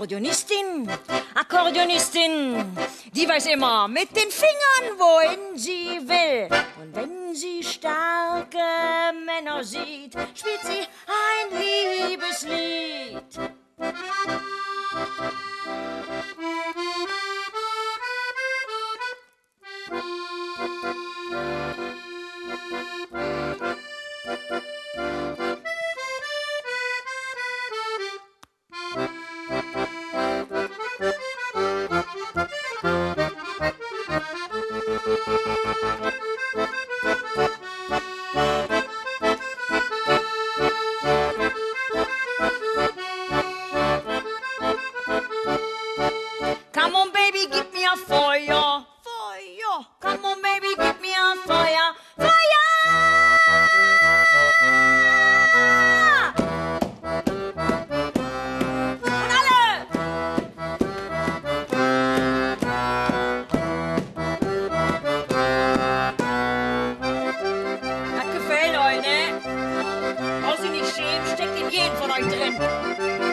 Akkordeonistin, Akkordeonistin, die weiß immer mit den Fingern, wohin sie will. Und wenn sie starke Männer sieht, spielt sie Dich nicht schämen, steckt in jeden von euch drin.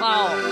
Du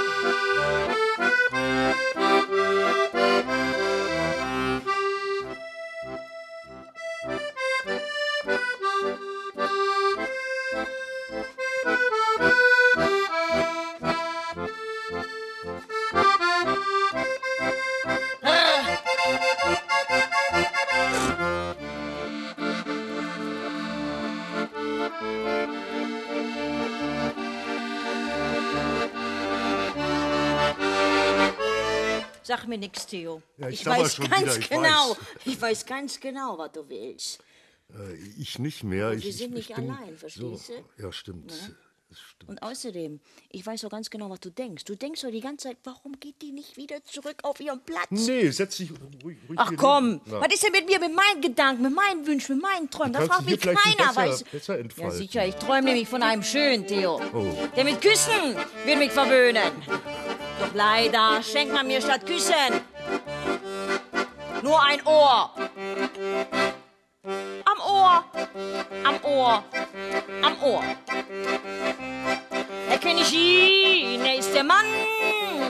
Sag mir nix, Theo. Ja, ich ich weiß ganz wieder, ich genau. weiß. Ich weiß ganz genau, was du willst. Äh, ich nicht mehr. Ich, wir sind ich, nicht allein, verstehst so, du? Ja, stimmt. Stimmt. Und außerdem, ich weiß doch ganz genau, was du denkst. Du denkst doch die ganze Zeit, warum geht die nicht wieder zurück auf ihren Platz? Nee, setz dich ruhig, ruhig Ach komm, was ist denn mit mir, mit meinen Gedanken, mit meinen Wünschen, mit meinen Träumen? Da fragt du mich keiner, besser- weiß. besser Ja, sicher, ich träume nämlich von einem schönen Theo. Oh. Der mit Küssen will mich verwöhnen. Doch leider schenkt man mir statt Küssen nur ein Ohr. Am Ohr, am Ohr, am Ohr. Der König Chine ist der Mann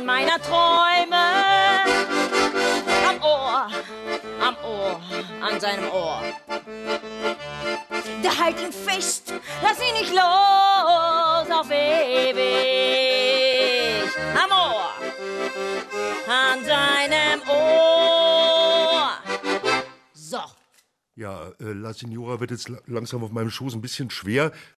meiner Träume. Am Ohr, am Ohr, an seinem Ohr. Der halt ihn fest, lass ihn nicht los auf ewig. An seinem Ohr. So. Ja, äh, La Signora wird jetzt la- langsam auf meinem Schoß ein bisschen schwer.